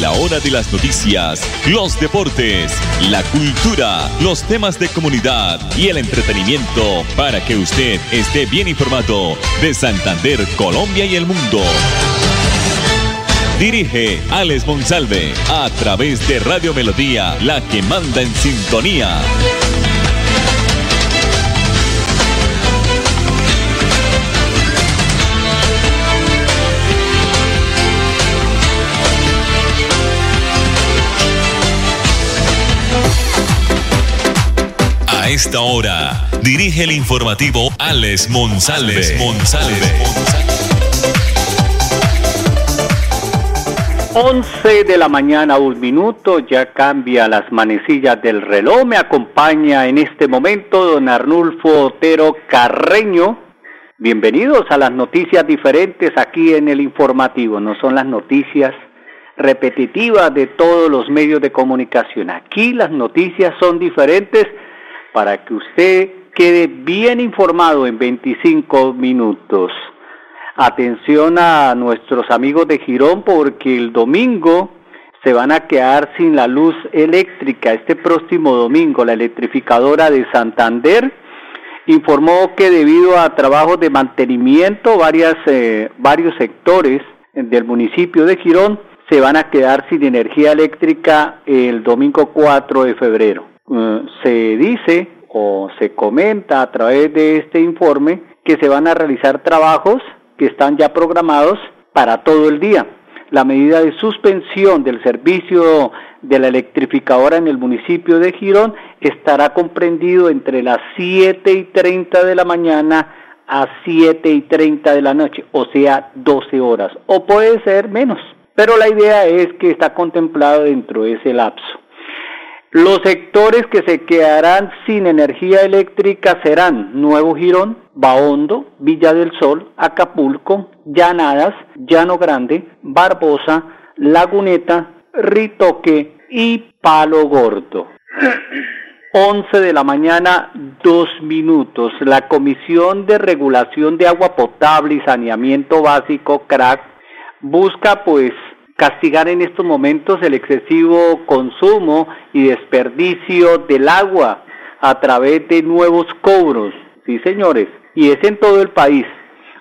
la hora de las noticias, los deportes, la cultura, los temas de comunidad y el entretenimiento para que usted esté bien informado de Santander, Colombia y el mundo. Dirige Alex Monsalve a través de Radio Melodía, la que manda en sintonía. A esta hora, dirige el informativo Alex Monsalve. Monsalve. 11 de la mañana, un minuto, ya cambia las manecillas del reloj. Me acompaña en este momento don Arnulfo Otero Carreño. Bienvenidos a las noticias diferentes aquí en el informativo. No son las noticias repetitivas de todos los medios de comunicación. Aquí las noticias son diferentes para que usted quede bien informado en 25 minutos. Atención a nuestros amigos de Girón porque el domingo se van a quedar sin la luz eléctrica. Este próximo domingo la electrificadora de Santander informó que debido a trabajos de mantenimiento eh, varios sectores del municipio de Girón se van a quedar sin energía eléctrica el domingo 4 de febrero. Eh, se dice o se comenta a través de este informe que se van a realizar trabajos que están ya programados para todo el día. La medida de suspensión del servicio de la electrificadora en el municipio de Girón estará comprendido entre las 7 y 30 de la mañana a 7 y 30 de la noche, o sea, 12 horas, o puede ser menos, pero la idea es que está contemplado dentro de ese lapso. Los sectores que se quedarán sin energía eléctrica serán Nuevo Girón, Baondo, Villa del Sol, Acapulco, Llanadas, Llano Grande, Barbosa, Laguneta, Ritoque y Palo Gordo. 11 de la mañana, dos minutos. La Comisión de Regulación de Agua Potable y Saneamiento Básico, CRAC, busca pues castigar en estos momentos el excesivo consumo y desperdicio del agua a través de nuevos cobros. Sí, señores, y es en todo el país.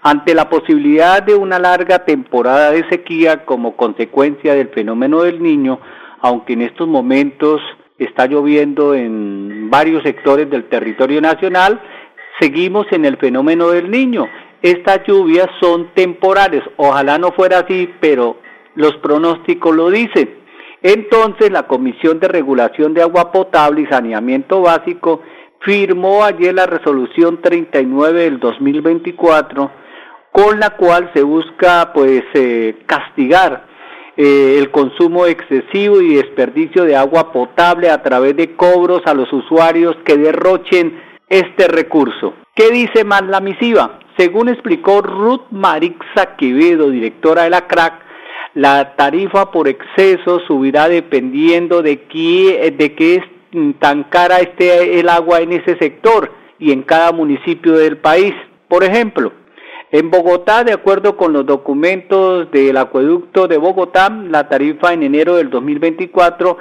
Ante la posibilidad de una larga temporada de sequía como consecuencia del fenómeno del niño, aunque en estos momentos está lloviendo en varios sectores del territorio nacional, seguimos en el fenómeno del niño. Estas lluvias son temporales, ojalá no fuera así, pero los pronósticos lo dicen. Entonces, la Comisión de Regulación de Agua Potable y Saneamiento Básico firmó ayer la resolución 39 del 2024 con la cual se busca pues eh, castigar eh, el consumo excesivo y desperdicio de agua potable a través de cobros a los usuarios que derrochen este recurso. ¿Qué dice más la misiva? Según explicó Ruth Marixa Quevedo, directora de la CRAC, la tarifa por exceso subirá dependiendo de qué, de qué es tan cara esté el agua en ese sector y en cada municipio del país. Por ejemplo, en Bogotá, de acuerdo con los documentos del acueducto de Bogotá, la tarifa en enero del 2024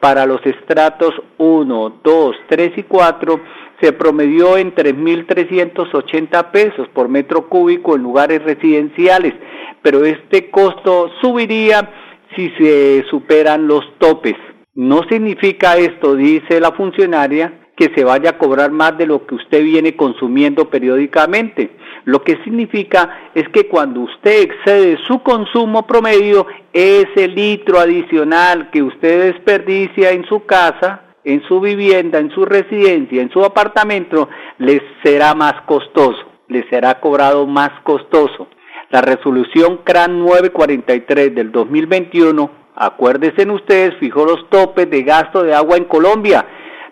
para los estratos 1, 2, 3 y 4 se promedió en 3.380 pesos por metro cúbico en lugares residenciales, pero este costo subiría si se superan los topes. No significa esto, dice la funcionaria, que se vaya a cobrar más de lo que usted viene consumiendo periódicamente. Lo que significa es que cuando usted excede su consumo promedio, ese litro adicional que usted desperdicia en su casa, en su vivienda, en su residencia, en su apartamento, les será más costoso, les será cobrado más costoso. La resolución CRAN 943 del 2021, acuérdense ustedes, fijó los topes de gasto de agua en Colombia,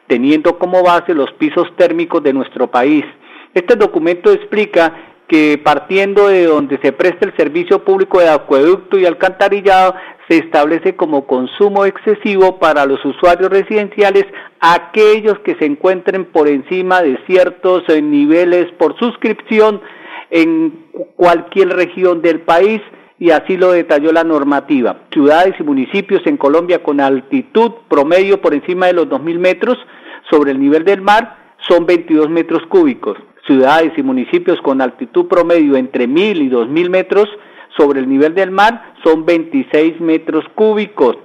teniendo como base los pisos térmicos de nuestro país. Este documento explica que partiendo de donde se presta el servicio público de acueducto y alcantarillado, se establece como consumo excesivo para los usuarios residenciales aquellos que se encuentren por encima de ciertos eh, niveles por suscripción en cualquier región del país y así lo detalló la normativa. Ciudades y municipios en Colombia con altitud promedio por encima de los 2.000 metros sobre el nivel del mar son 22 metros cúbicos. Ciudades y municipios con altitud promedio entre 1.000 y 2.000 metros sobre el nivel del mar son 26 metros cúbicos.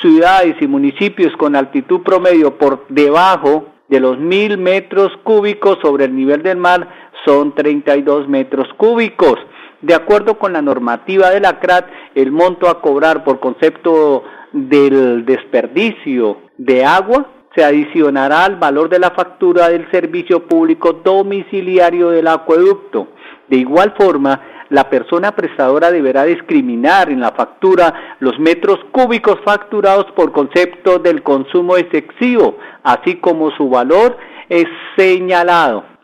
Ciudades y municipios con altitud promedio por debajo de los 1.000 metros cúbicos sobre el nivel del mar son 32 metros cúbicos. De acuerdo con la normativa de la CRAT, el monto a cobrar por concepto del desperdicio de agua se adicionará al valor de la factura del servicio público domiciliario del acueducto. De igual forma, la persona prestadora deberá discriminar en la factura los metros cúbicos facturados por concepto del consumo excesivo, así como su valor es señalado.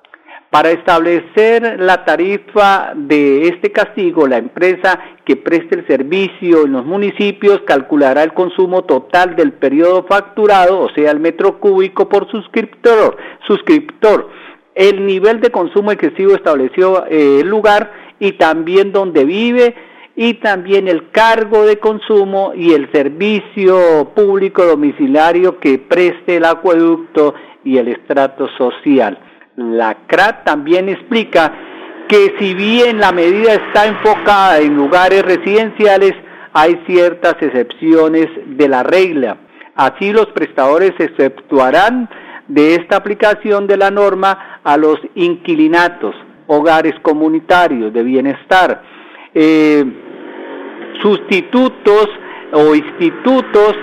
Para establecer la tarifa de este castigo, la empresa que preste el servicio en los municipios calculará el consumo total del periodo facturado, o sea, el metro cúbico por suscriptor, suscriptor el nivel de consumo excesivo estableció eh, el lugar y también donde vive y también el cargo de consumo y el servicio público domiciliario que preste el acueducto y el estrato social. La CRAT también explica que si bien la medida está enfocada en lugares residenciales, hay ciertas excepciones de la regla. Así los prestadores exceptuarán de esta aplicación de la norma a los inquilinatos, hogares comunitarios de bienestar, eh, sustitutos o institutos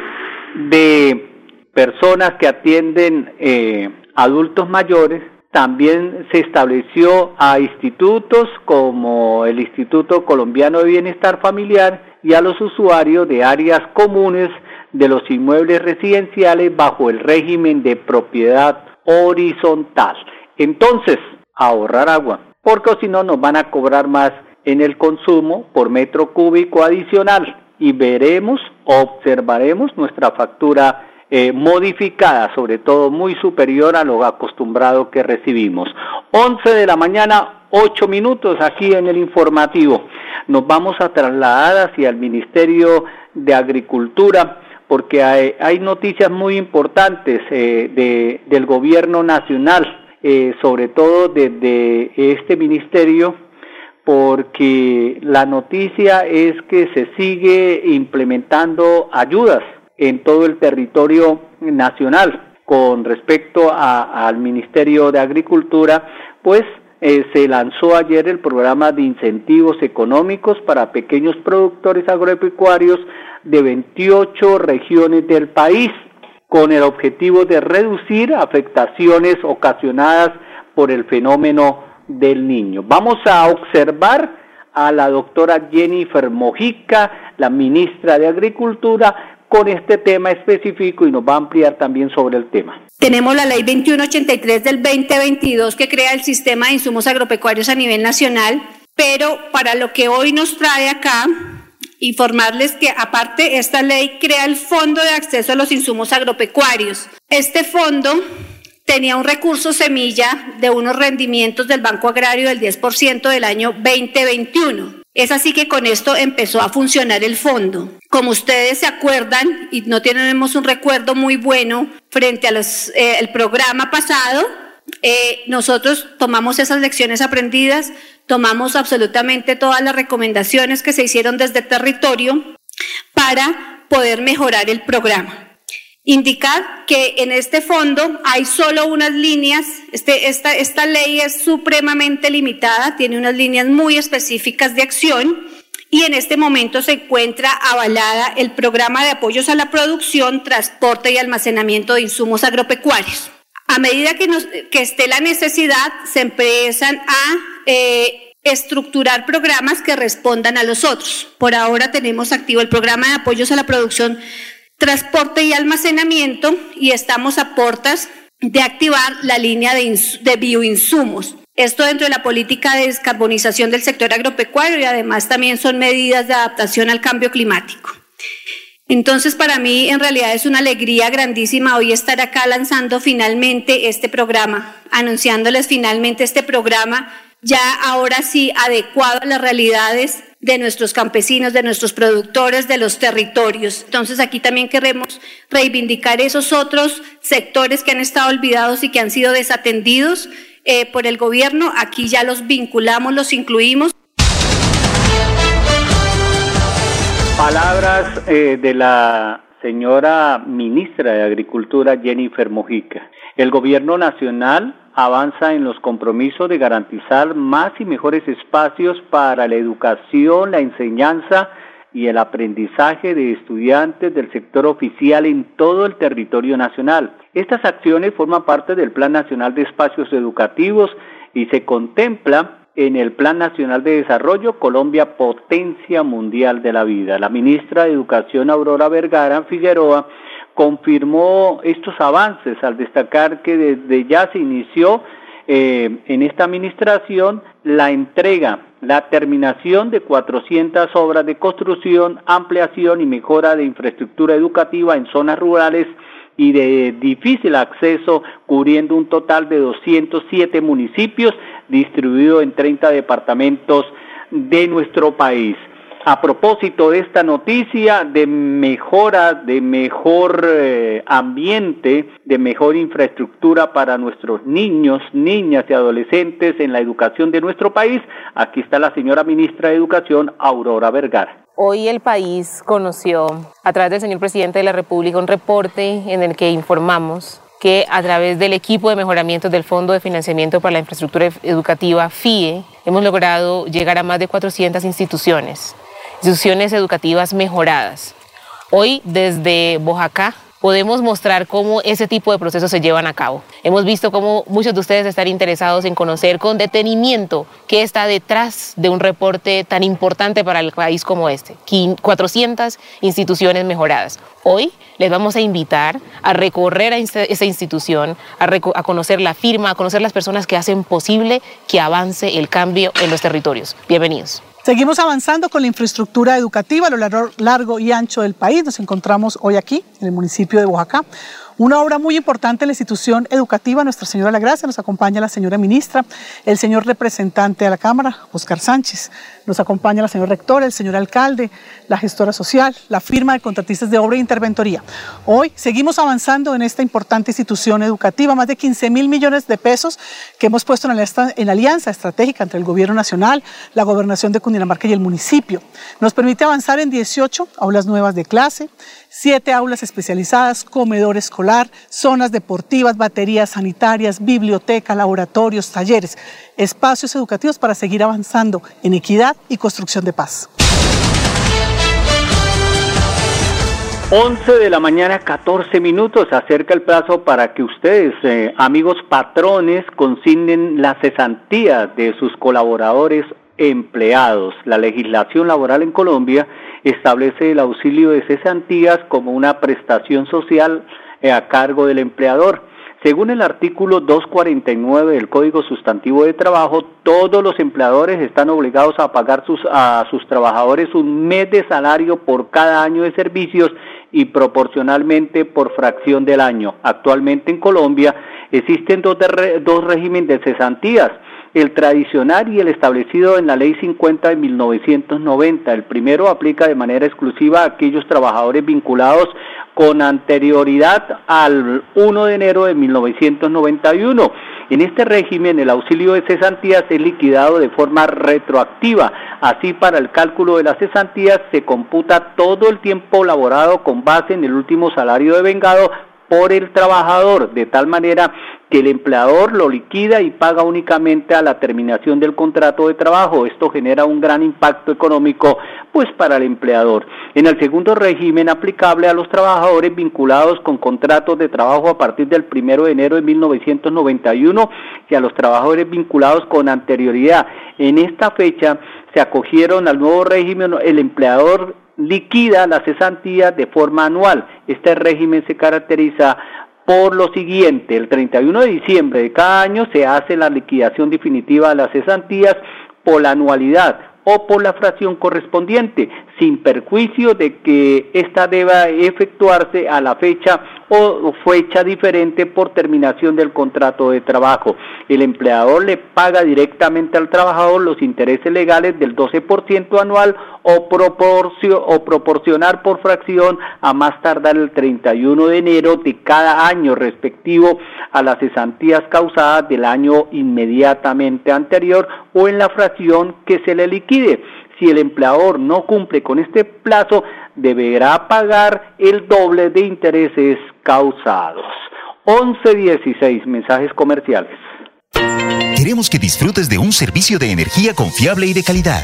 de personas que atienden eh, adultos mayores. También se estableció a institutos como el Instituto Colombiano de Bienestar Familiar y a los usuarios de áreas comunes de los inmuebles residenciales bajo el régimen de propiedad horizontal. Entonces, ahorrar agua, porque si no nos van a cobrar más en el consumo por metro cúbico adicional y veremos, observaremos nuestra factura eh, modificada, sobre todo muy superior a lo acostumbrado que recibimos. 11 de la mañana, 8 minutos aquí en el informativo. Nos vamos a trasladar hacia el Ministerio de Agricultura porque hay, noticias muy importantes eh, del gobierno nacional, eh, sobre todo desde este ministerio, porque la noticia es que se sigue implementando ayudas en todo el territorio nacional con respecto al Ministerio de Agricultura, pues eh, se lanzó ayer el programa de incentivos económicos para pequeños productores agropecuarios de 28 regiones del país con el objetivo de reducir afectaciones ocasionadas por el fenómeno del niño. Vamos a observar a la doctora Jennifer Mojica, la ministra de Agricultura, con este tema específico y nos va a ampliar también sobre el tema. Tenemos la ley 2183 del 2022 que crea el sistema de insumos agropecuarios a nivel nacional, pero para lo que hoy nos trae acá, informarles que aparte esta ley crea el Fondo de Acceso a los Insumos Agropecuarios. Este fondo tenía un recurso semilla de unos rendimientos del Banco Agrario del 10% del año 2021. Es así que con esto empezó a funcionar el fondo. Como ustedes se acuerdan y no tenemos un recuerdo muy bueno frente al eh, programa pasado, eh, nosotros tomamos esas lecciones aprendidas, tomamos absolutamente todas las recomendaciones que se hicieron desde territorio para poder mejorar el programa. Indicar que en este fondo hay solo unas líneas, este, esta, esta ley es supremamente limitada, tiene unas líneas muy específicas de acción y en este momento se encuentra avalada el programa de apoyos a la producción, transporte y almacenamiento de insumos agropecuarios. A medida que, nos, que esté la necesidad, se empiezan a eh, estructurar programas que respondan a los otros. Por ahora tenemos activo el programa de apoyos a la producción transporte y almacenamiento y estamos a portas de activar la línea de, bioinsumos. Esto dentro de la política de descarbonización del sector agropecuario y además también son medidas de adaptación al cambio climático. Entonces, para mí en realidad es una alegría grandísima hoy estar acá lanzando finalmente este programa, anunciándoles finalmente este programa ya ahora sí adecuado a las realidades de nuestros campesinos, de nuestros productores, de los territorios. Entonces aquí también queremos reivindicar esos otros sectores que han estado olvidados y que han sido desatendidos eh, por el gobierno. Aquí ya los vinculamos, los incluimos. Palabras eh, de la señora ministra de Agricultura Jennifer Mojica. El gobierno nacional avanza en los compromisos de garantizar más y mejores espacios para la educación, la enseñanza y el aprendizaje de estudiantes del sector oficial en todo el territorio nacional. Estas acciones forman parte del Plan Nacional de Espacios Educativos y se contempla en el Plan Nacional de Desarrollo Colombia Potencia Mundial de la Vida. La ministra de Educación Aurora Vergara Figueroa confirmó estos avances al destacar que desde ya se inició eh, en esta administración la entrega, la terminación de 400 obras de construcción, ampliación y mejora de infraestructura educativa en zonas rurales y de difícil acceso, cubriendo un total de 207 municipios distribuidos en 30 departamentos de nuestro país a propósito de esta noticia de mejora, de mejor eh, ambiente, de mejor infraestructura para nuestros niños, niñas y adolescentes en la educación de nuestro país, aquí está la señora ministra de Educación, Aurora Vergara. Hoy el país conoció a través del señor presidente de la República un reporte en el que informamos que a través del equipo de mejoramiento del Fondo de Financiamiento para la Infraestructura Educativa, FIE, hemos logrado llegar a más de 400 instituciones instituciones educativas mejoradas. Hoy desde Bojacá podemos mostrar cómo ese tipo de procesos se llevan a cabo. Hemos visto cómo muchos de ustedes están interesados en conocer con detenimiento qué está detrás de un reporte tan importante para el país como este. 400 instituciones mejoradas. Hoy les vamos a invitar a recorrer a esa institución, a, a conocer la firma, a conocer las personas que hacen posible que avance el cambio en los territorios. Bienvenidos. Seguimos avanzando con la infraestructura educativa a lo largo y ancho del país. Nos encontramos hoy aquí, en el municipio de Oaxaca. Una obra muy importante en la institución educativa Nuestra Señora de la Gracia. Nos acompaña la señora ministra, el señor representante de la Cámara, Oscar Sánchez. Nos acompaña la señora rectora, el señor alcalde, la gestora social, la firma de contratistas de obra e interventoría. Hoy seguimos avanzando en esta importante institución educativa, más de 15 mil millones de pesos que hemos puesto en, en alianza estratégica entre el gobierno nacional, la gobernación de Cundinamarca y el municipio. Nos permite avanzar en 18 aulas nuevas de clase, 7 aulas especializadas, comedor escolar, zonas deportivas, baterías sanitarias, biblioteca, laboratorios, talleres, espacios educativos para seguir avanzando en equidad y construcción de paz. 11 de la mañana, 14 minutos. Acerca el plazo para que ustedes, eh, amigos patrones, consignen la cesantía de sus colaboradores empleados. La legislación laboral en Colombia establece el auxilio de cesantías como una prestación social eh, a cargo del empleador. Según el artículo 249 del Código Sustantivo de Trabajo, todos los empleadores están obligados a pagar sus, a sus trabajadores un mes de salario por cada año de servicios y proporcionalmente por fracción del año. Actualmente en Colombia existen dos, dos regímenes de cesantías el tradicional y el establecido en la Ley 50 de 1990. El primero aplica de manera exclusiva a aquellos trabajadores vinculados con anterioridad al 1 de enero de 1991. En este régimen el auxilio de cesantías es liquidado de forma retroactiva. Así para el cálculo de las cesantías se computa todo el tiempo laborado con base en el último salario de vengado por el trabajador, de tal manera que el empleador lo liquida y paga únicamente a la terminación del contrato de trabajo. Esto genera un gran impacto económico pues para el empleador. En el segundo régimen aplicable a los trabajadores vinculados con contratos de trabajo a partir del primero de enero de 1991 y a los trabajadores vinculados con anterioridad. En esta fecha se acogieron al nuevo régimen el empleador liquida la cesantía de forma anual. Este régimen se caracteriza por lo siguiente, el 31 de diciembre de cada año se hace la liquidación definitiva de las cesantías por la anualidad o por la fracción correspondiente, sin perjuicio de que ésta deba efectuarse a la fecha o fecha diferente por terminación del contrato de trabajo. El empleador le paga directamente al trabajador los intereses legales del 12% anual o, o proporcionar por fracción a más tardar el 31 de enero de cada año respectivo a las cesantías causadas del año inmediatamente anterior o en la fracción que se le liquide. Si el empleador no cumple con este plazo, deberá pagar el doble de intereses causados. 11.16 mensajes comerciales. Queremos que disfrutes de un servicio de energía confiable y de calidad.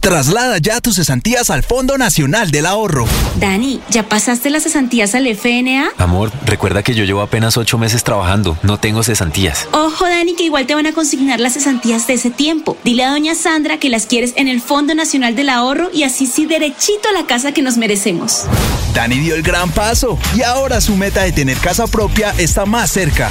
Traslada ya tus cesantías al Fondo Nacional del Ahorro. Dani, ¿ya pasaste las cesantías al FNA? Amor, recuerda que yo llevo apenas ocho meses trabajando. No tengo cesantías. Ojo, Dani, que igual te van a consignar las cesantías de ese tiempo. Dile a doña Sandra que las quieres en el Fondo Nacional del Ahorro y así sí derechito a la casa que nos merecemos. Dani dio el gran paso y ahora su meta de tener casa propia está más cerca.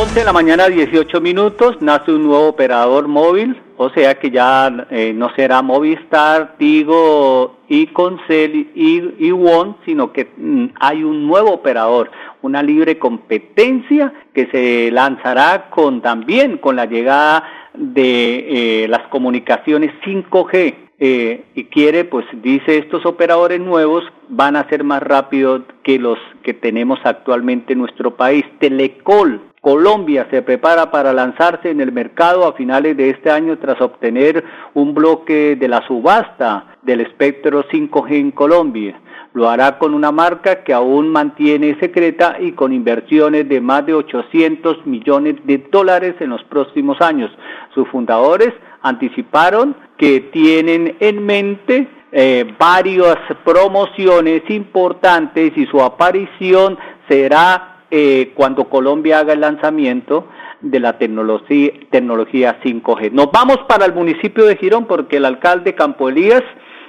11 de la mañana, 18 minutos, nace un nuevo operador móvil, o sea que ya eh, no será Movistar, Tigo y Concel y, y One, sino que mm, hay un nuevo operador, una libre competencia que se lanzará con también con la llegada de eh, las comunicaciones 5G. Eh, y quiere, pues dice, estos operadores nuevos van a ser más rápidos que los que tenemos actualmente en nuestro país. Telecol Colombia se prepara para lanzarse en el mercado a finales de este año tras obtener un bloque de la subasta del espectro 5G en Colombia. Lo hará con una marca que aún mantiene secreta y con inversiones de más de 800 millones de dólares en los próximos años. Sus fundadores anticiparon que tienen en mente eh, varias promociones importantes y su aparición será eh, cuando Colombia haga el lanzamiento de la tecnología, tecnología 5G. Nos vamos para el municipio de Girón porque el alcalde Campo Elías,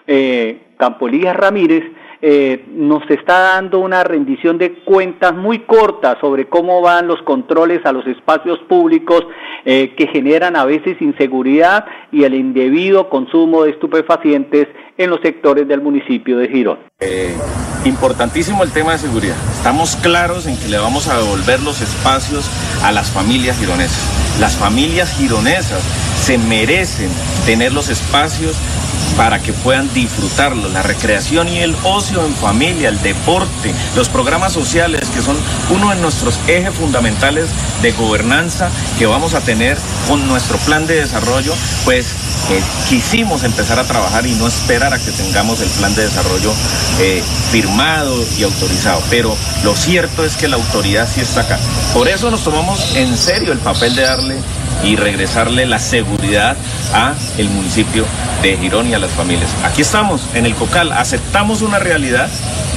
eh, Campo Elías Ramírez, eh, nos está dando una rendición de cuentas muy corta sobre cómo van los controles a los espacios públicos eh, que generan a veces inseguridad y el indebido consumo de estupefacientes en los sectores del municipio de Girón. Eh, importantísimo el tema de seguridad. Estamos claros en que le vamos a devolver los espacios a las familias gironesas. Las familias gironesas se merecen tener los espacios para que puedan disfrutarlo, la recreación y el ocio en familia, el deporte, los programas sociales que son uno de nuestros ejes fundamentales de gobernanza que vamos a tener con nuestro plan de desarrollo, pues eh, quisimos empezar a trabajar y no esperar a que tengamos el plan de desarrollo eh, firmado y autorizado. Pero lo cierto es que la autoridad sí está acá. Por eso nos tomamos en serio el papel de darle y regresarle la seguridad a el municipio de Girón y a las familias. Aquí estamos, en el Cocal, aceptamos una realidad,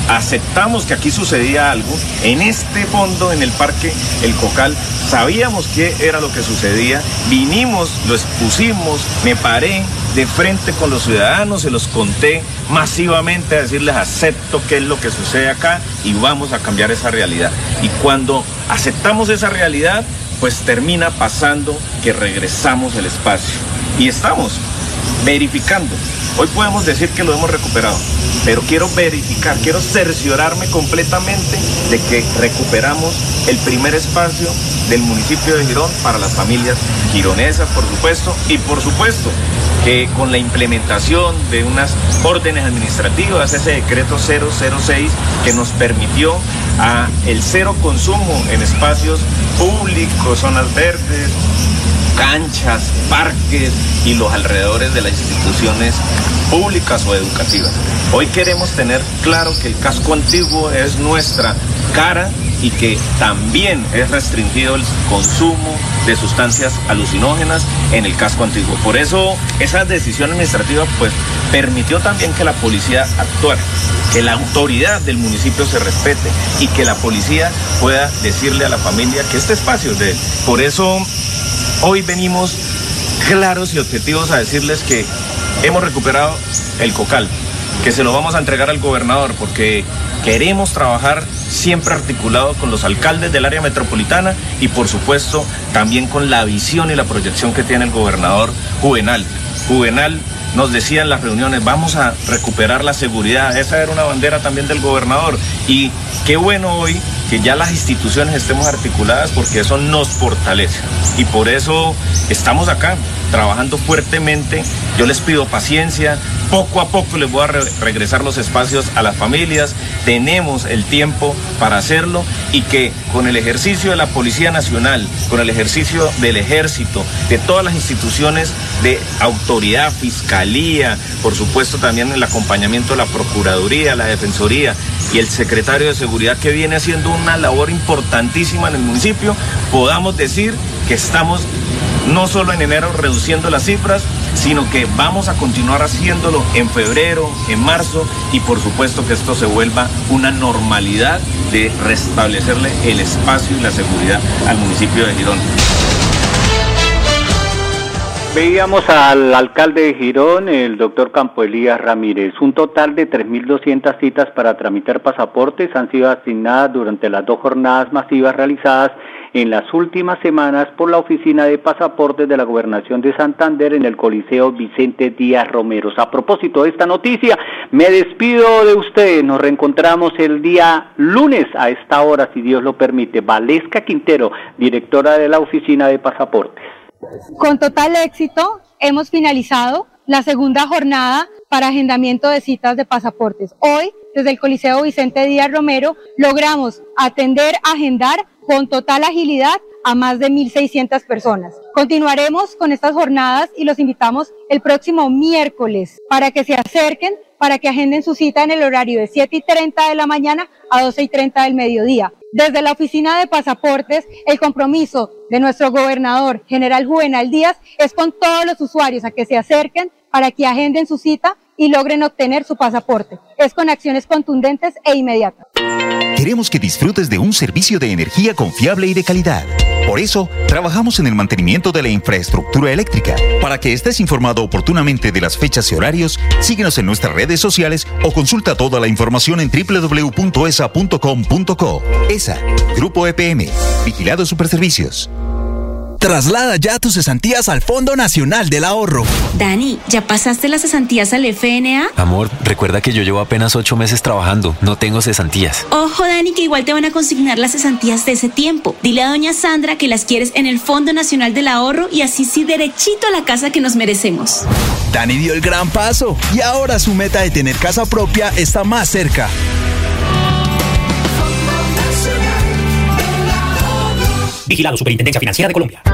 aceptamos que aquí sucedía algo. En este fondo, en el parque El Cocal, sabíamos qué era lo que sucedía, vinimos, lo expusimos, me paré de frente con los ciudadanos, se los conté masivamente a decirles acepto qué es lo que sucede acá y vamos a cambiar esa realidad. Y cuando aceptamos esa realidad, pues termina pasando que regresamos el espacio. Y estamos verificando. Hoy podemos decir que lo hemos recuperado, pero quiero verificar, quiero cerciorarme completamente de que recuperamos el primer espacio del municipio de Girón para las familias gironesas, por supuesto, y por supuesto que con la implementación de unas órdenes administrativas, ese decreto 006 que nos permitió el cero consumo en espacios públicos, zonas verdes, canchas, parques y los alrededores de las instituciones públicas o educativas. Hoy queremos tener claro que el casco antiguo es nuestra cara y que también es restringido el consumo de sustancias alucinógenas en el casco antiguo. Por eso esa decisión administrativa pues permitió también que la policía actuara, que la autoridad del municipio se respete y que la policía pueda decirle a la familia que este espacio es de él. Por eso hoy venimos claros y objetivos a decirles que hemos recuperado el cocal, que se lo vamos a entregar al gobernador porque queremos trabajar siempre articulado con los alcaldes del área metropolitana y por supuesto también con la visión y la proyección que tiene el gobernador Juvenal. Juvenal nos decía en las reuniones, vamos a recuperar la seguridad. Esa era una bandera también del gobernador. Y qué bueno hoy que ya las instituciones estemos articuladas porque eso nos fortalece. Y por eso estamos acá trabajando fuertemente. Yo les pido paciencia. Poco a poco les voy a regresar los espacios a las familias. Tenemos el tiempo para hacerlo y que con el ejercicio de la Policía Nacional, con el ejercicio del Ejército, de todas las instituciones de autoridad, fiscalía, por supuesto también el acompañamiento de la Procuraduría, la Defensoría y el secretario de Seguridad que viene haciendo una labor importantísima en el municipio, podamos decir que estamos no solo en enero reduciendo las cifras, sino que vamos a continuar haciéndolo en febrero, en marzo y por supuesto que esto se vuelva una normalidad de restablecerle el espacio y la seguridad al municipio de Girón. Veíamos al alcalde de Girón, el doctor Campo Elías Ramírez. Un total de 3.200 citas para tramitar pasaportes han sido asignadas durante las dos jornadas masivas realizadas en las últimas semanas por la Oficina de Pasaportes de la Gobernación de Santander en el Coliseo Vicente Díaz Romero. A propósito de esta noticia, me despido de ustedes. Nos reencontramos el día lunes a esta hora, si Dios lo permite. Valesca Quintero, directora de la Oficina de Pasaportes. Con total éxito hemos finalizado la segunda jornada para agendamiento de citas de pasaportes. Hoy, desde el Coliseo Vicente Díaz Romero, logramos atender, agendar con total agilidad a más de 1.600 personas. Continuaremos con estas jornadas y los invitamos el próximo miércoles para que se acerquen, para que agenden su cita en el horario de 7 y 30 de la mañana a 12 y 30 del mediodía. Desde la oficina de pasaportes, el compromiso de nuestro gobernador, general Juvenal Díaz, es con todos los usuarios a que se acerquen para que agenden su cita y logren obtener su pasaporte. Es con acciones contundentes e inmediatas. Queremos que disfrutes de un servicio de energía confiable y de calidad. Por eso, trabajamos en el mantenimiento de la infraestructura eléctrica. Para que estés informado oportunamente de las fechas y horarios, síguenos en nuestras redes sociales o consulta toda la información en www.esa.com.co. ESA, Grupo EPM, Vigilado Superservicios. Traslada ya tus cesantías al Fondo Nacional del Ahorro. Dani, ¿ya pasaste las cesantías al FNA? Amor, recuerda que yo llevo apenas ocho meses trabajando. No tengo cesantías. Ojo, Dani, que igual te van a consignar las cesantías de ese tiempo. Dile a doña Sandra que las quieres en el Fondo Nacional del Ahorro y así sí derechito a la casa que nos merecemos. Dani dio el gran paso y ahora su meta de tener casa propia está más cerca. Vigilado Superintendencia Financiera de Colombia.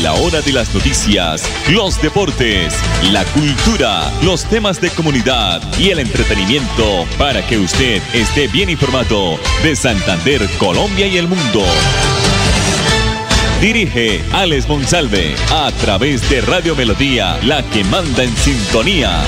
La hora de las noticias, los deportes, la cultura, los temas de comunidad y el entretenimiento para que usted esté bien informado de Santander, Colombia y el mundo. Dirige Alex Monsalve a través de Radio Melodía, la que manda en sintonía.